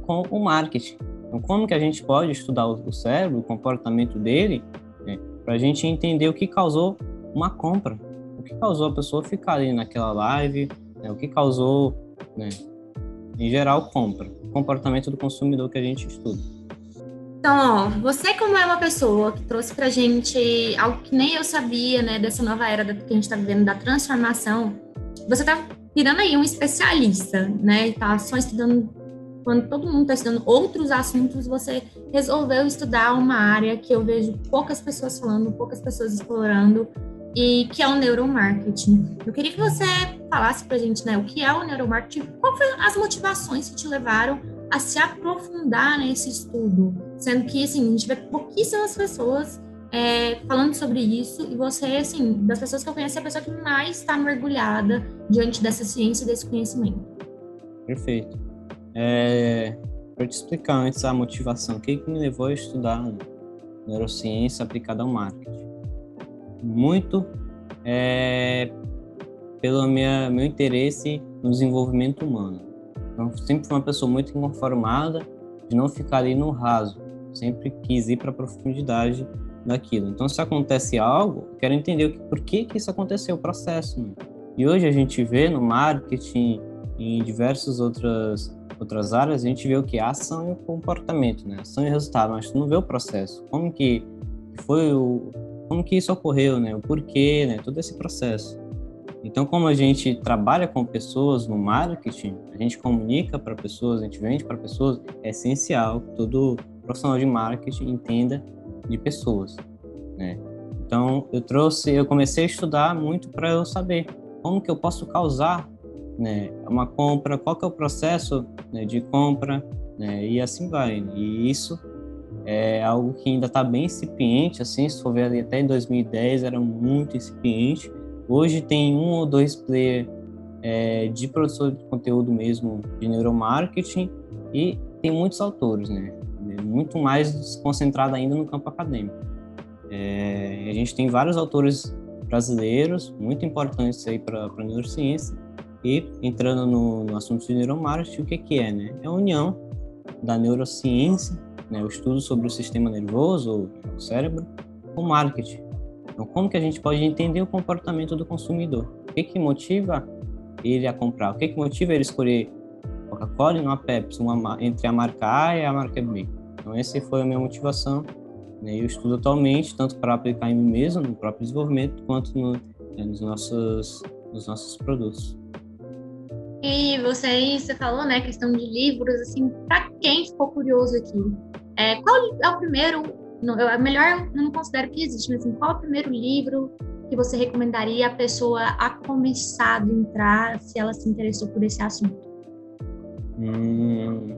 com o marketing. Então, como que a gente pode estudar o cérebro, o comportamento dele, né, para a gente entender o que causou uma compra, o que causou a pessoa ficar ali naquela live, né, o que causou, né, em geral, compra, o comportamento do consumidor que a gente estuda. Então, ó, você como é uma pessoa que trouxe pra gente algo que nem eu sabia, né, dessa nova era que a gente tá vivendo, da transformação, você tá virando aí um especialista, né, tá só estudando, quando todo mundo tá estudando outros assuntos, você resolveu estudar uma área que eu vejo poucas pessoas falando, poucas pessoas explorando, e que é o neuromarketing. Eu queria que você falasse pra gente, né, o que é o neuromarketing, quais foram as motivações que te levaram a se aprofundar nesse estudo, sendo que, assim, a gente vê pouquíssimas pessoas é, falando sobre isso, e você, assim, das pessoas que eu conheço, é a pessoa que mais está mergulhada diante dessa ciência e desse conhecimento. Perfeito. É, Para te explicar antes a motivação, o que, que me levou a estudar neurociência aplicada ao marketing? Muito é, pelo minha, meu interesse no desenvolvimento humano. Então, sempre fui uma pessoa muito inconformada de não ficar ali no raso. Sempre quis ir para a profundidade daquilo. Então, se acontece algo, quero entender que, por que, que isso aconteceu, o processo. Né? E hoje a gente vê no marketing, em diversas outras outras áreas, a gente vê o que? A ação e o comportamento, né? Ação e resultado, mas tu não vê o processo. Como que foi o... Como que isso ocorreu, né? O porquê, né? Todo esse processo. Então, como a gente trabalha com pessoas no marketing, a gente comunica para pessoas, a gente vende para pessoas, é essencial que todo profissional de marketing entenda de pessoas, né? Então, eu trouxe, eu comecei a estudar muito para eu saber como que eu posso causar, né, uma compra, qual que é o processo né, de compra, né, e assim vai. E isso é algo que ainda está bem incipiente, assim, se for ver até em 2010 era muito incipiente, Hoje tem um ou dois players é, de produção de conteúdo mesmo de neuromarketing e tem muitos autores, né? Muito mais concentrado ainda no campo acadêmico. É, a gente tem vários autores brasileiros muito importantes aí para a neurociência e entrando no, no, assunto de neuromarketing, o que, que é, né? É a união da neurociência, né, o estudo sobre o sistema nervoso, o cérebro, com o marketing. Então, como que a gente pode entender o comportamento do consumidor? O que, que motiva ele a comprar? O que, que motiva ele escolher Coca-Cola e não a Pepsi, uma, entre a marca A e a marca B? Então, essa foi a minha motivação. Né? Eu estudo atualmente, tanto para aplicar em mim mesmo, no próprio desenvolvimento, quanto no, né, nos, nossos, nos nossos produtos. E você, você falou, né, questão de livros, assim, para quem ficou curioso aqui, é, qual é o primeiro não, eu, é melhor eu não considero que existe, mas assim, qual é o primeiro livro que você recomendaria a pessoa a começar a entrar se ela se interessou por esse assunto? Hum,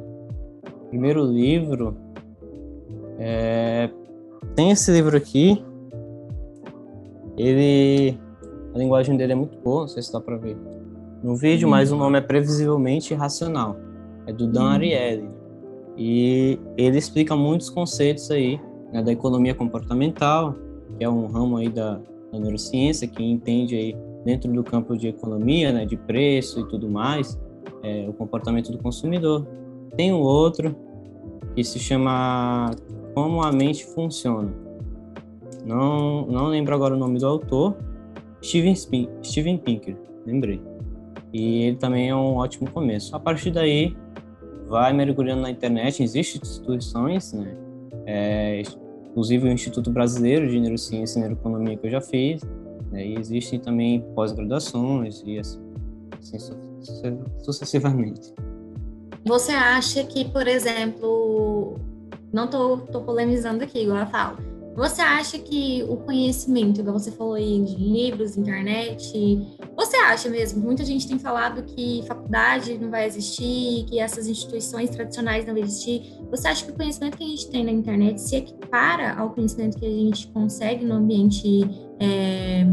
primeiro livro é, tem esse livro aqui. Ele a linguagem dele é muito boa, não sei se dá para ver no vídeo, hum. mas o nome é previsivelmente irracional. É do Dan hum. Ariely. E ele explica muitos conceitos aí né, da economia comportamental, que é um ramo aí da, da neurociência que entende aí dentro do campo de economia, né, de preço e tudo mais, é, o comportamento do consumidor. Tem um outro que se chama Como a Mente Funciona. Não, não lembro agora o nome do autor. Steven, Spin, Steven Pinker, lembrei. E ele também é um ótimo começo. A partir daí, vai mergulhando na internet. Existem instituições, né, é, inclusive o Instituto Brasileiro de Neurociência e Neuroeconomia que eu já fiz, né, e existem também pós-graduações e assim, assim sucessivamente. Você acha que, por exemplo, não estou polemizando aqui, igual eu falo, você acha que o conhecimento, igual você falou aí, de livros, internet, você acha mesmo? Muita gente tem falado que faculdade não vai existir, que essas instituições tradicionais não vão existir. Você acha que o conhecimento que a gente tem na internet se equipara ao conhecimento que a gente consegue no ambiente é,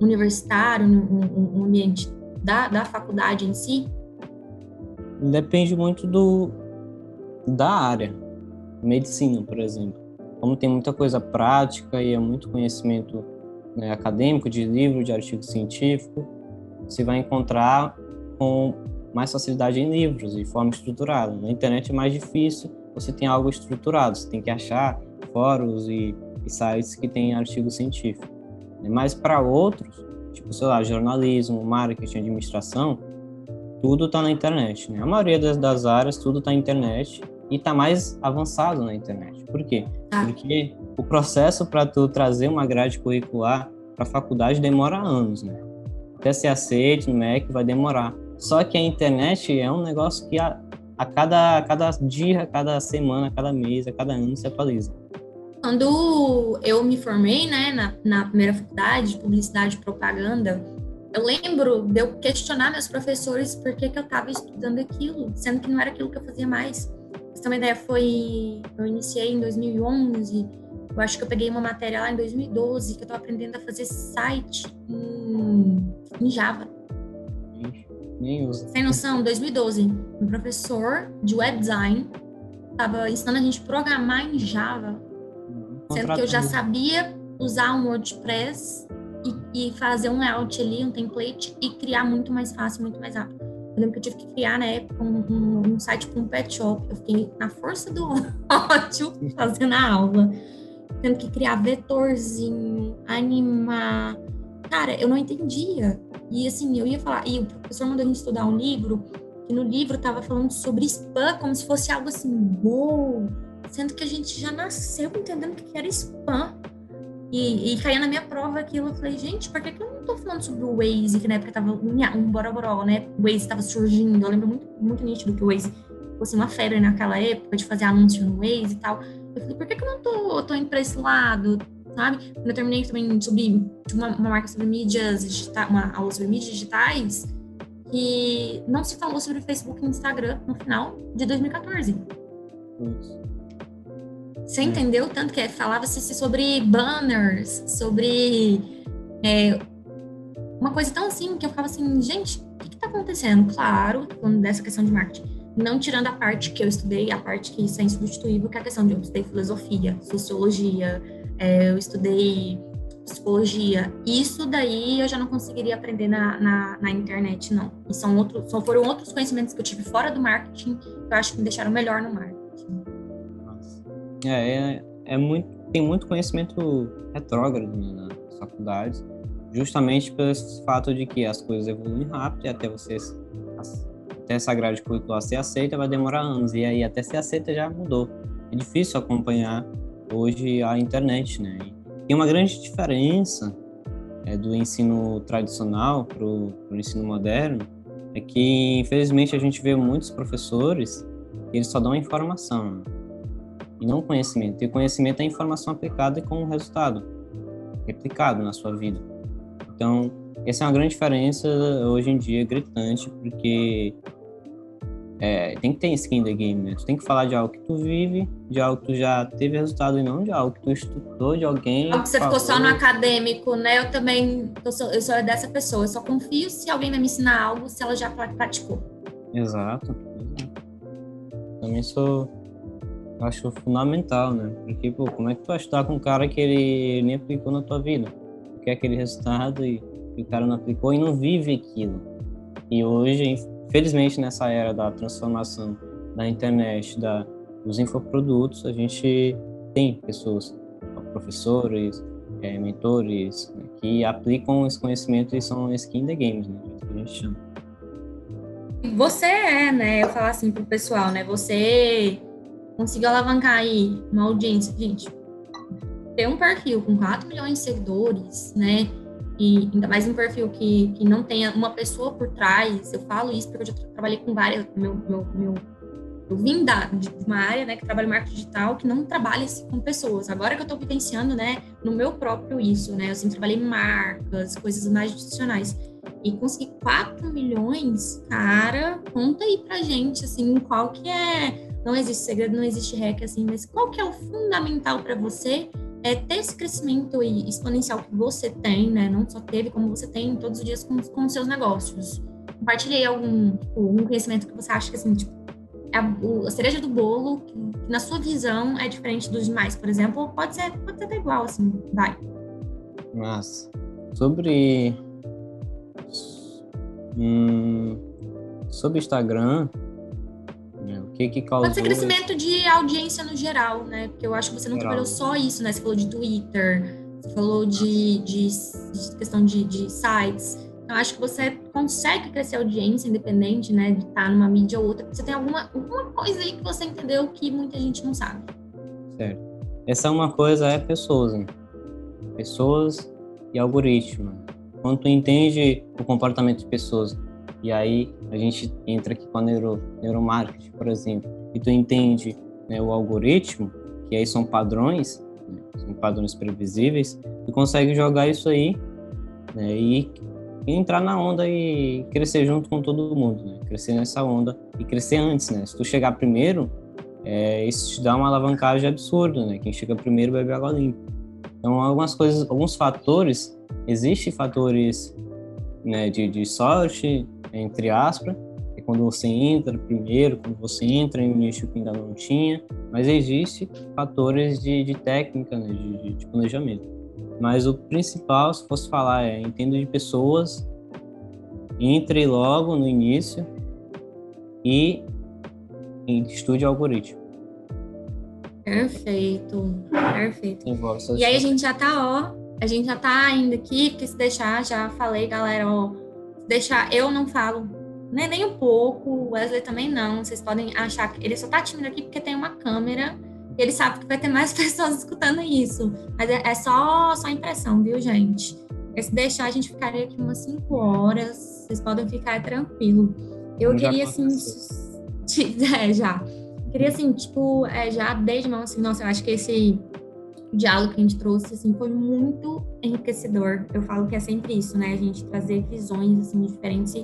universitário, no, no ambiente da, da faculdade em si? Depende muito do, da área. Medicina, por exemplo como tem muita coisa prática e é muito conhecimento né, acadêmico, de livro, de artigo científico, você vai encontrar com mais facilidade em livros, de forma estruturada. Na internet é mais difícil, você tem algo estruturado, você tem que achar fóruns e, e sites que têm artigo científico. Mas para outros, tipo, sei lá, jornalismo, marketing, administração, tudo está na internet. Né? A maioria das, das áreas, tudo está na internet e está mais avançado na internet. Por quê? Ah. Porque o processo para tu trazer uma grade curricular para a faculdade demora anos, né? Até ser aceito no MEC vai demorar. Só que a internet é um negócio que a, a, cada, a cada dia, a cada semana, a cada mês, a cada ano se atualiza. Quando eu me formei, né, na, na primeira faculdade de publicidade e propaganda, eu lembro de eu questionar meus professores por que, que eu estava estudando aquilo, sendo que não era aquilo que eu fazia mais. Pra ter uma ideia, foi. Eu iniciei em 2011, eu acho que eu peguei uma matéria lá em 2012, que eu estava aprendendo a fazer site em, em Java. Nem uso. Sem noção, 2012, um professor de web design estava ensinando a gente a programar em Java, sendo que eu já sabia usar um WordPress e, e, fazer um layout ali, um template e criar muito mais fácil, muito mais rápido. Eu lembro que eu tive que criar na época um, um, um site para um pet shop. Eu fiquei na força do ódio fazendo a aula, tendo que criar vetorzinho, animar. Cara, eu não entendia. E assim, eu ia falar, e o professor mandou a gente estudar um livro, e no livro tava falando sobre spam como se fosse algo assim, uou, sendo que a gente já nasceu entendendo o que era spam. E, e na minha prova aquilo, eu falei, gente, por que, que eu não tô falando sobre o Waze, que na época tava um, um boroboró, né? O Waze tava surgindo, eu lembro muito, muito nítido que o Waze fosse uma febre naquela época de fazer anúncio no Waze e tal. Eu falei, por que, que eu não tô, tô indo pra esse lado, sabe? Quando eu terminei também sobre uma, uma marca sobre mídias digitais, uma aula sobre mídias digitais, que não se falou sobre Facebook e Instagram no final de 2014. Isso. Você entendeu tanto que falava-se sobre banners, sobre é, uma coisa tão assim que eu ficava assim, gente, o que está acontecendo? Claro, falando dessa questão de marketing, não tirando a parte que eu estudei, a parte que isso é insubstituível, que é a questão de eu estudei filosofia, sociologia, é, eu estudei psicologia. Isso daí eu já não conseguiria aprender na, na, na internet, não. E são, outros, só foram outros conhecimentos que eu tive fora do marketing que eu acho que me deixaram melhor no marketing. É, é, é muito, tem muito conhecimento retrógrado né, nas faculdades, justamente pelo fato de que as coisas evoluem rápido e até você até essa grade curricular ser aceita vai demorar anos e aí até ser aceita já mudou. É difícil acompanhar hoje a internet, né? E tem uma grande diferença é, do ensino tradicional para o ensino moderno é que infelizmente a gente vê muitos professores eles só dão informação. E não conhecimento. E conhecimento é informação aplicada com um resultado replicado na sua vida. Então, essa é uma grande diferença hoje em dia, gritante, porque é, tem que ter skin in the game, né? Tu tem que falar de algo que tu vive, de algo que tu já teve resultado e não de algo que tu estudou de alguém. Algo que você falou. ficou só no acadêmico, né? Eu também, eu sou, eu sou dessa pessoa. Eu só confio se alguém vai me ensinar algo, se ela já praticou. Exato. Também sou acho fundamental, né? Porque, pô, como é que tu vai estudar com um cara que ele nem aplicou na tua vida? Quer aquele resultado e, e o cara não aplicou e não vive aquilo. E hoje, infelizmente, nessa era da transformação da internet, da, dos infoprodutos, a gente tem pessoas, professores, é, mentores, né, que aplicam esse conhecimento e são skin the games, né? Que a gente chama. Você é, né? Eu falo assim pro pessoal, né? Você conseguiu alavancar aí uma audiência, gente, ter um perfil com 4 milhões de seguidores, né? E ainda mais um perfil que, que não tenha uma pessoa por trás. Eu falo isso porque eu já trabalhei com várias. Meu, meu, meu, eu vim da, de uma área né, que trabalha em marketing digital que não trabalha com pessoas. Agora que eu estou vivenciando né, no meu próprio isso, né? Eu sempre trabalhei em marcas, coisas mais institucionais. E conseguir 4 milhões, cara, conta aí pra gente, assim, qual que é não existe segredo, não existe hack assim, mas qual que é o fundamental para você é ter esse crescimento exponencial que você tem, né? Não só teve, como você tem todos os dias com, com seus negócios. Compartilhei algum, tipo, algum conhecimento que você acha que, assim, tipo, é a, a cereja do bolo, que, na sua visão é diferente dos demais, por exemplo, pode ser, pode ser igual, assim, vai. Mas, sobre... Hum, sobre Instagram, que que causou... Pode ser crescimento de audiência no geral, né? Porque eu acho que você não geral. trabalhou só isso, né? Você falou de Twitter, você falou de, de, de questão de, de, sites, Então, acho que você consegue crescer audiência independente, né, de estar numa mídia ou outra. Você tem alguma, alguma coisa aí que você entendeu que muita gente não sabe. Certo. Essa é uma coisa é pessoas, né? Pessoas e algoritmo. Quando tu entende o comportamento de pessoas, e aí a gente entra aqui com a neuro, neuromarketing, por exemplo, e tu entende né, o algoritmo, que aí são padrões, né, são padrões previsíveis, tu consegue jogar isso aí né, e, entrar na onda e crescer junto com todo mundo, né, crescer nessa onda e crescer antes, né? Se tu chegar primeiro, é, isso te dá uma alavancagem absurda, né? Quem chega primeiro bebe água limpa. Então, algumas coisas, alguns fatores, existem fatores né, de, de sorte, entre aspas, é quando você entra primeiro, quando você entra em um nicho que ainda não tinha, mas existe fatores de, de técnica, né, de, de, planejamento. Mas o principal, se fosse falar, é entendo de pessoas, entre logo no início e estude algoritmo. Perfeito, perfeito. E aí a gente já tá, ó, a gente já tá indo aqui, porque se deixar, já falei, galera, ó, se deixar, eu não falo nem, nem um pouco, o Wesley também não, vocês podem achar que ele só tá tímido aqui porque tem uma câmera, e ele sabe que vai ter mais pessoas escutando isso, mas é, é só, só impressão, viu, gente? Porque se deixar, a gente ficaria aqui umas 5 horas, vocês podem ficar tranquilo. Eu, eu queria, assim, é, já. Queria, assim, tipo, é, já desde mão, assim, nossa, eu acho que esse diálogo que a gente trouxe, assim, foi muito enriquecedor. Eu falo que é sempre isso, né? A gente trazer visões, assim, diferentes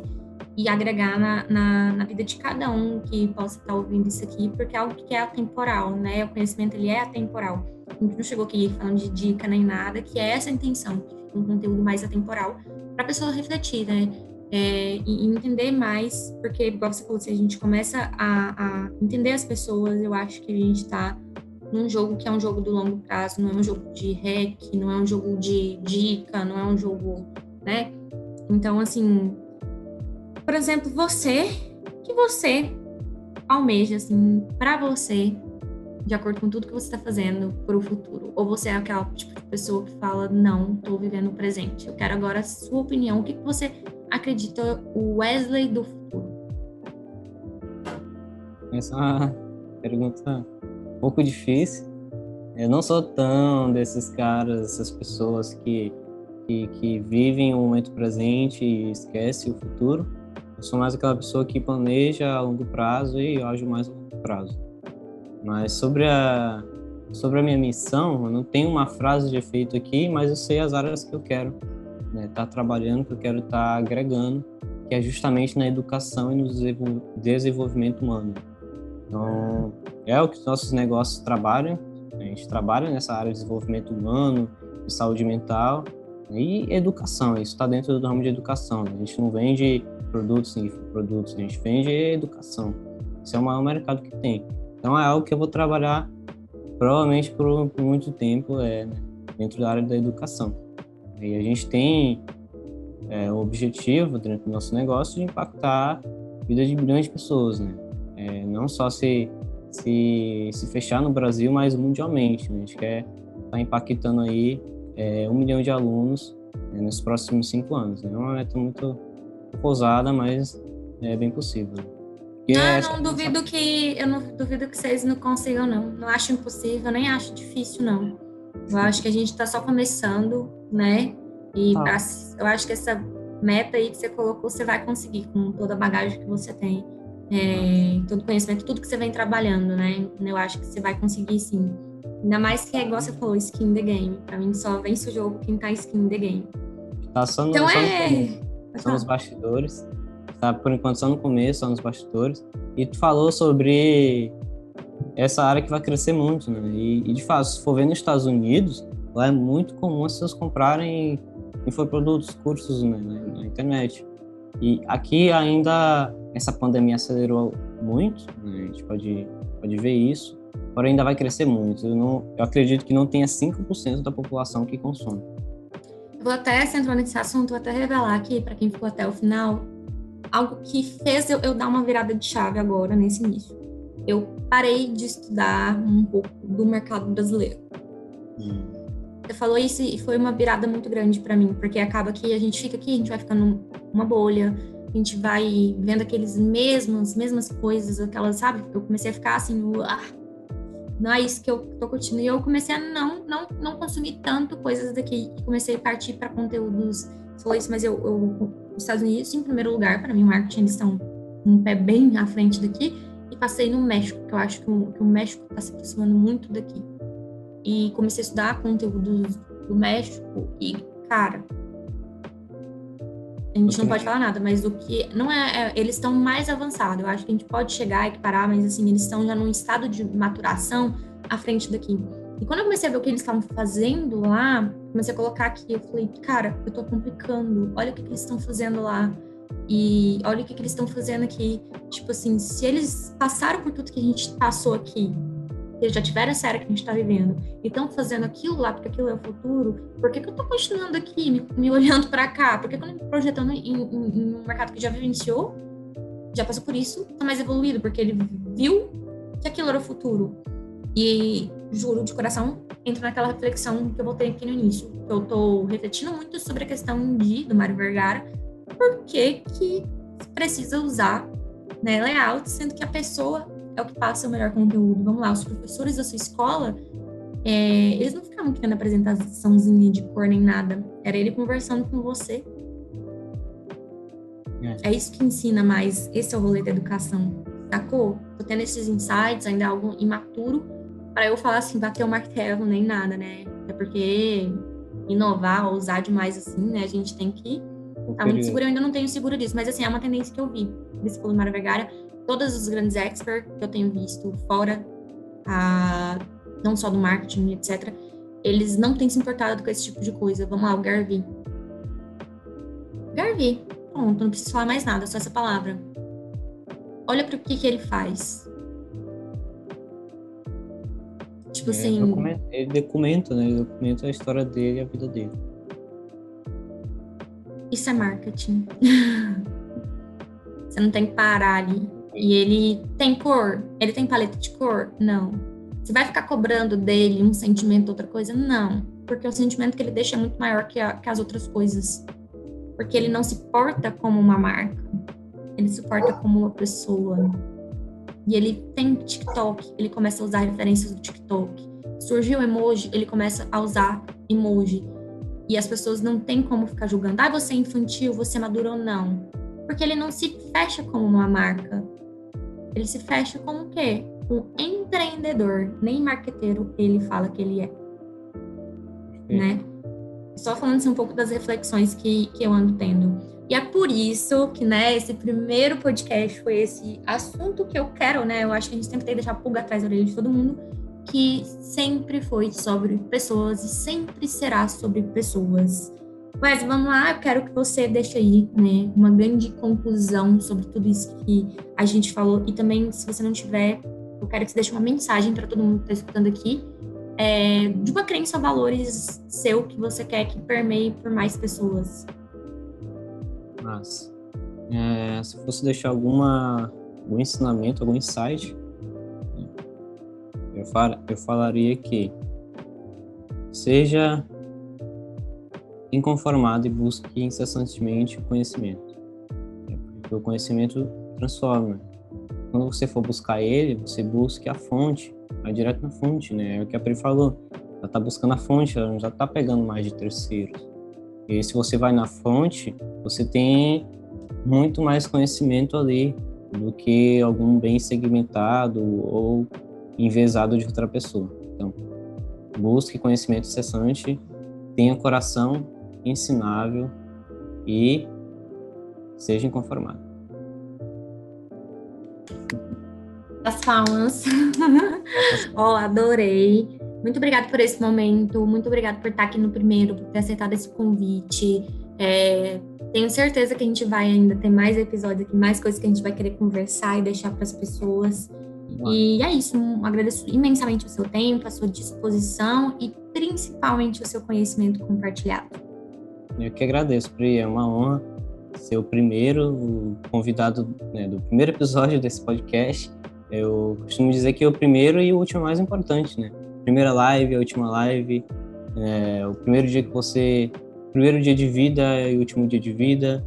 e, agregar na, na, na, vida de cada um que possa estar ouvindo isso aqui, porque é algo que é atemporal, né? O conhecimento, ele é atemporal. A gente não chegou aqui falando de dica nem nada, que é essa a intenção, que um conteúdo mais atemporal para a pessoa refletir, né? é, e entender mais, porque, igual você falou, se a gente começa a, a entender as pessoas, eu acho que a gente está num jogo que é um jogo do longo prazo, não é um jogo de hack, não é um jogo de dica, não é um jogo, né? Então, assim, por exemplo, você, que você almeja, assim, para você, de acordo com tudo que você está fazendo para o futuro? Ou você é aquela tipo de pessoa que fala, não, estou vivendo o presente, eu quero agora a sua opinião, o que, que você acredita o Wesley do futuro? Essa pergunta pouco difícil. Eu não sou tão desses caras, essas pessoas que, que, que vivem o momento presente e esquecem o futuro. Eu sou mais aquela pessoa que planeja a longo prazo e ajo mais a longo prazo. Mas sobre a, sobre a minha missão, eu não tenho uma frase de efeito aqui, mas eu sei as áreas que eu quero né, tá trabalhando, que eu quero estar tá agregando, que é justamente na educação e no desenvolvimento humano. Então, é o que os nossos negócios trabalham. A gente trabalha nessa área de desenvolvimento humano, de saúde mental e educação. Isso está dentro do ramo de educação. A gente não vende produtos produtos, a gente vende educação. Esse é o maior mercado que tem. Então, é algo que eu vou trabalhar provavelmente por, por muito tempo é, né, dentro da área da educação. E a gente tem é, o objetivo dentro do nosso negócio de impactar a vida de milhões de pessoas, né? É, não só se, se, se fechar no Brasil, mas mundialmente. Né? A gente quer estar tá impactando aí é, um milhão de alunos né, nos próximos cinco anos. Né? É uma meta muito ousada, mas é bem possível. não, é não duvido que eu não duvido que vocês não consigam não. Não acho impossível, nem acho difícil não. Eu acho que a gente está só começando, né? E ah. eu acho que essa meta aí que você colocou, você vai conseguir com toda a bagagem que você tem, é, todo conhecimento, tudo que você vem trabalhando, né? Eu acho que você vai conseguir sim. Ainda mais que é igual você falou, skin the game. Pra mim só vence o jogo quem tá skin the game. Tá só no, então só é... no, só nos bastidores. Tá por enquanto só no começo, só nos bastidores. E tu falou sobre essa área que vai crescer muito, né? E, e, de fato, se for ver nos Estados Unidos, lá é muito comum as pessoas comprarem infoprodutos, cursos né, na, na, internet. E aqui ainda essa pandemia acelerou muito, né? a gente pode, pode ver isso, porém ainda vai crescer muito. Eu, não, eu acredito que não tenha 5% da população que consome. vou até, centrar nesse assunto, vou até revelar aqui, para quem ficou até o final, algo que fez eu, eu dar uma virada de chave agora, nesse início eu parei de estudar um pouco do mercado brasileiro. Hum. você falou isso e foi uma virada muito grande para mim, porque acaba que a gente fica aqui, a gente vai ficando numa bolha, a gente vai vendo aqueles mesmos, mesmas coisas, aquelas, sabe? Eu comecei a ficar assim, ah, não é isso que eu tô curtindo. E eu comecei a não, não, não consumir tanto coisas daqui e comecei a partir para conteúdos. Falou isso, mas eu, eu, os Estados Unidos, em primeiro lugar, para mim, o marketing, eles estão um pé bem à frente daqui. E passei no México, que eu acho que o, que o México está se aproximando muito daqui. E comecei a estudar conteúdos do México e, cara, a gente não pode falar nada, mas o que não é, é eles estão mais avançados. Eu acho que a gente pode chegar a equiparar, mas assim, eles estão já num estado de maturação à frente daqui. E quando eu comecei a ver o que eles estavam fazendo lá, comecei a colocar aqui, eu falei, cara, eu tô complicando. Olha o que, que eles estão fazendo lá. E olha o que, que eles estão fazendo aqui. Tipo assim, se eles passaram por tudo que a gente passou aqui, eles já tiveram essa era que a gente está vivendo e estão fazendo aquilo lá porque aquilo é o futuro, por que, que eu estou continuando aqui, me, me olhando para cá? Por que, que eu não estou projetando em, em, em, um mercado que já vivenciou, já passou por isso, está mais evoluído, porque ele viu que aquilo era o futuro. E juro de coração, entra naquela reflexão que eu voltei aqui no início. Eu estou refletindo muito sobre a questão de, do Mário Vergara, por que, que precisa usar né, layout, sendo que a pessoa é o que passa o melhor conteúdo. Vamos lá, os professores da sua escola, é, eles não ficavam querendo apresentaçãozinha de cor nem nada. Era ele conversando com você. É. é isso que ensina mais. Esse é o rolê da educação. Sacou? Tô tendo esses insights, ainda algo imaturo, para eu falar assim, bater o martelo nem nada, né? É porque inovar, ousar demais assim, né? A gente tem que tá muito seguro. Eu ainda não tenho seguro disso, mas assim, é uma tendência que eu vi desse Paulo Mara Vergara todos os grandes experts que eu tenho visto fora, a, não só do marketing, etc., eles não têm se importado com esse tipo de coisa. Vamos lá, o Garvey. Garvey, pronto, não preciso falar mais nada, só essa palavra. Olha para o que, que ele faz. Tipo é, assim. Documenta, ele documenta, né? Ele documenta a história dele e a vida dele. Isso é marketing. Você não tem que parar ali e ele tem cor? Ele tem paleta de cor? Não. Você vai ficar cobrando dele um sentimento, outra coisa? Não. Porque o sentimento que ele deixa é muito maior que, a, que as outras coisas. Porque ele não se porta como uma marca. Ele se porta como uma pessoa. E ele tem TikTok, ele começa a usar referências do TikTok. Surgiu emoji, ele começa a usar emoji. E as pessoas não têm como ficar julgando, ah, você é infantil, você é maduro ou não. Porque ele não se fecha como uma marca. Ele se fecha como o quê? Um empreendedor, nem marqueteiro ele fala que ele é. Sim. Né? Só falando assim, um pouco das reflexões que, que eu ando tendo. E é por isso que, né, esse primeiro podcast foi esse assunto que eu quero, né? Eu acho que a gente sempre tem que deixar pulga atrás da orelha de todo mundo, que sempre foi sobre pessoas e sempre será sobre pessoas. Mas vamos lá, eu quero que você deixe aí, né, uma grande conclusão sobre tudo isso que a gente falou. E também, se você não tiver, eu quero que você deixe uma mensagem para todo mundo que está escutando aqui, é, de uma crença ou valores seu que você quer que permeie por mais pessoas. Mas, é, se fosse deixar alguma, algum ensinamento, algum insight, eu, fal, eu falaria que seja inconformado e busque incessantemente conhecimento. É, porque o conhecimento transforma. Quando você for buscar ele, você busque a fonte, vai direto na fonte, né? É o que a Pri falou. Ela está buscando a fonte, ela já está pegando mais de terceiros. E se você vai na fonte, você tem muito mais conhecimento ali do que algum bem segmentado ou envezado de outra pessoa. Então, busque conhecimento incessante, tenha coração ensinável e seja inconformado. As palmas. oh, adorei. Muito obrigada por esse momento. Muito obrigada por estar aqui no primeiro, por ter aceitado esse convite. É, tenho certeza que a gente vai ainda ter mais episódios aqui, mais coisas que a gente vai querer conversar e deixar para as pessoas. E é isso. agradeço imensamente o seu tempo, a sua disposição e principalmente o seu conhecimento compartilhado. Eu que agradeço, Pri. É uma honra ser o primeiro convidado né, do primeiro episódio desse podcast. Eu costumo dizer que é o primeiro e o último mais importante, né? Primeira live, a última live. é, o primeiro dia que você, primeiro dia de vida e último dia de vida,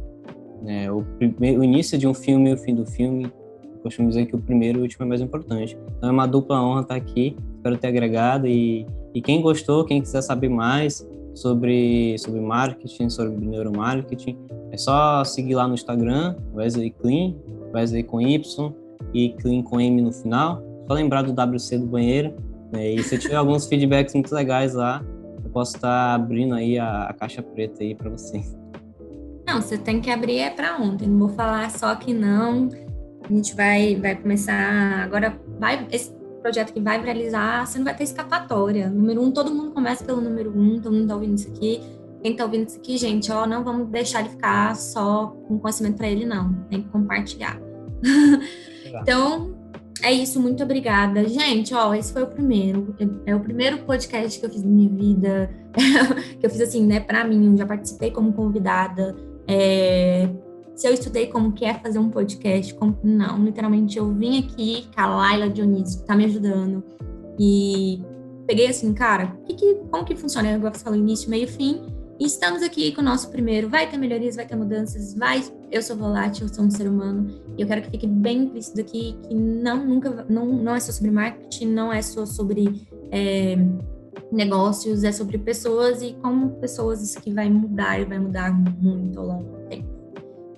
é, o, o, início de um filme e o fim do filme. Eu costumo dizer que o primeiro e o último é mais importante. Então é uma dupla honra estar aqui. Espero ter agregado e, e quem gostou, quem quiser saber mais sobre sobre marketing, sobre neuromarketing, é só seguir lá no Instagram, Wesley Clean, Wesley com Y e Clean com M no final. Só lembrar do WC do banheiro. Né? E se tiver alguns feedbacks muito legais lá, eu posso estar abrindo aí a, a caixa preta aí para vocês. Não, você tem que abrir é para ontem. Não vou falar só que não. A gente vai, vai começar agora. Vai esse projeto que vai realizar, você não vai ter escapatória. Número um, todo mundo começa pelo número um. Todo mundo tá ouvindo isso aqui. Quem tá ouvindo isso aqui, gente, ó, não vamos deixar ele ficar só com conhecimento para ele, não. Tem que compartilhar. então, é isso, muito obrigada. Gente, ó, esse foi o primeiro. É o primeiro podcast que eu fiz na minha vida. que eu fiz assim, né, pra mim. Eu já participei como convidada. É, se eu estudei como que é fazer um podcast, como não. Literalmente, eu vim aqui com a Laila Dionísio, que tá me ajudando. E peguei assim, cara, que que, como que funciona? Agora você falou início, meio, fim. E estamos aqui com o nosso primeiro. Vai ter melhorias, vai ter mudanças, vai. Eu sou volátil, eu sou um ser humano. E eu quero que fique bem implícito aqui que não nunca não, não é só sobre marketing, não é só sobre é, negócios, é sobre pessoas e como pessoas isso aqui vai mudar e vai mudar muito ao longo do tempo.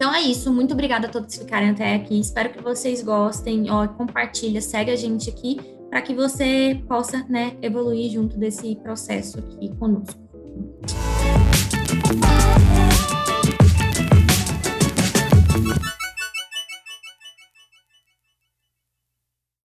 Então é isso, muito obrigada a todos que ficarem até aqui. Espero que vocês gostem. Ó, compartilha, segue a gente aqui para que você possa, né, evoluir junto desse processo aqui conosco.